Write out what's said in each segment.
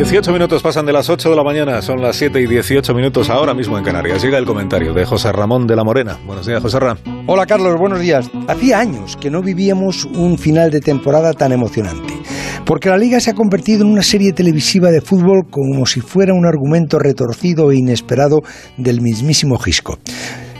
18 minutos pasan de las 8 de la mañana, son las 7 y 18 minutos ahora mismo en Canarias. Llega el comentario de José Ramón de la Morena. Buenos días, José Ramón. Hola Carlos, buenos días. Hacía años que no vivíamos un final de temporada tan emocionante, porque la liga se ha convertido en una serie televisiva de fútbol como si fuera un argumento retorcido e inesperado del mismísimo Gisco.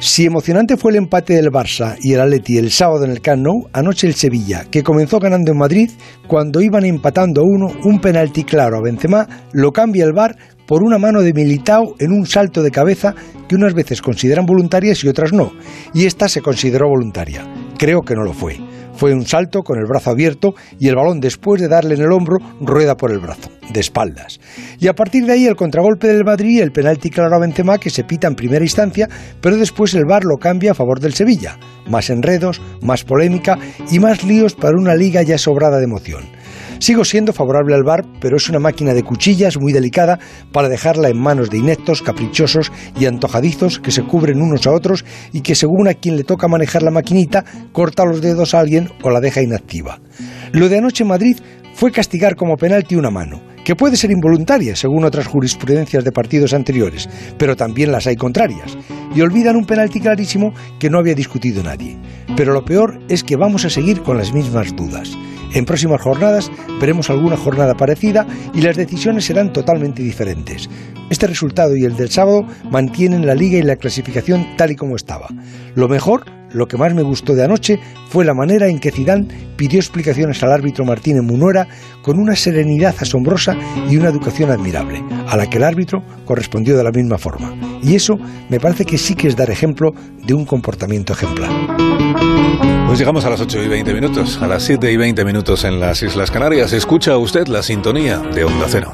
Si emocionante fue el empate del Barça y el Atleti el sábado en el Camp anoche el Sevilla, que comenzó ganando en Madrid, cuando iban empatando a uno, un penalti claro a Benzema, lo cambia el VAR por una mano de Militao en un salto de cabeza que unas veces consideran voluntarias y otras no, y esta se consideró voluntaria. Creo que no lo fue. Fue un salto con el brazo abierto y el balón después de darle en el hombro rueda por el brazo, de espaldas. Y a partir de ahí el contragolpe del Madrid y el penalti claro a Benzema que se pita en primera instancia, pero después el VAR lo cambia a favor del Sevilla. Más enredos, más polémica y más líos para una liga ya sobrada de emoción. Sigo siendo favorable al VAR, pero es una máquina de cuchillas muy delicada para dejarla en manos de ineptos, caprichosos y antojadizos que se cubren unos a otros y que según a quien le toca manejar la maquinita, corta los dedos a alguien o la deja inactiva. Lo de anoche en Madrid fue castigar como penalti una mano, que puede ser involuntaria según otras jurisprudencias de partidos anteriores, pero también las hay contrarias, y olvidan un penalti clarísimo que no había discutido nadie. Pero lo peor es que vamos a seguir con las mismas dudas. En próximas jornadas veremos alguna jornada parecida y las decisiones serán totalmente diferentes. Este resultado y el del sábado mantienen la liga y la clasificación tal y como estaba. Lo mejor, lo que más me gustó de anoche, fue la manera en que Zidane pidió explicaciones al árbitro Martínez Munuera con una serenidad asombrosa y una educación admirable, a la que el árbitro correspondió de la misma forma. Y eso me parece que sí que es dar ejemplo de un comportamiento ejemplar. Pues llegamos a las 8 y 20 minutos, a las 7 y 20 minutos en las Islas Canarias. Escucha usted la sintonía de Onda Cero.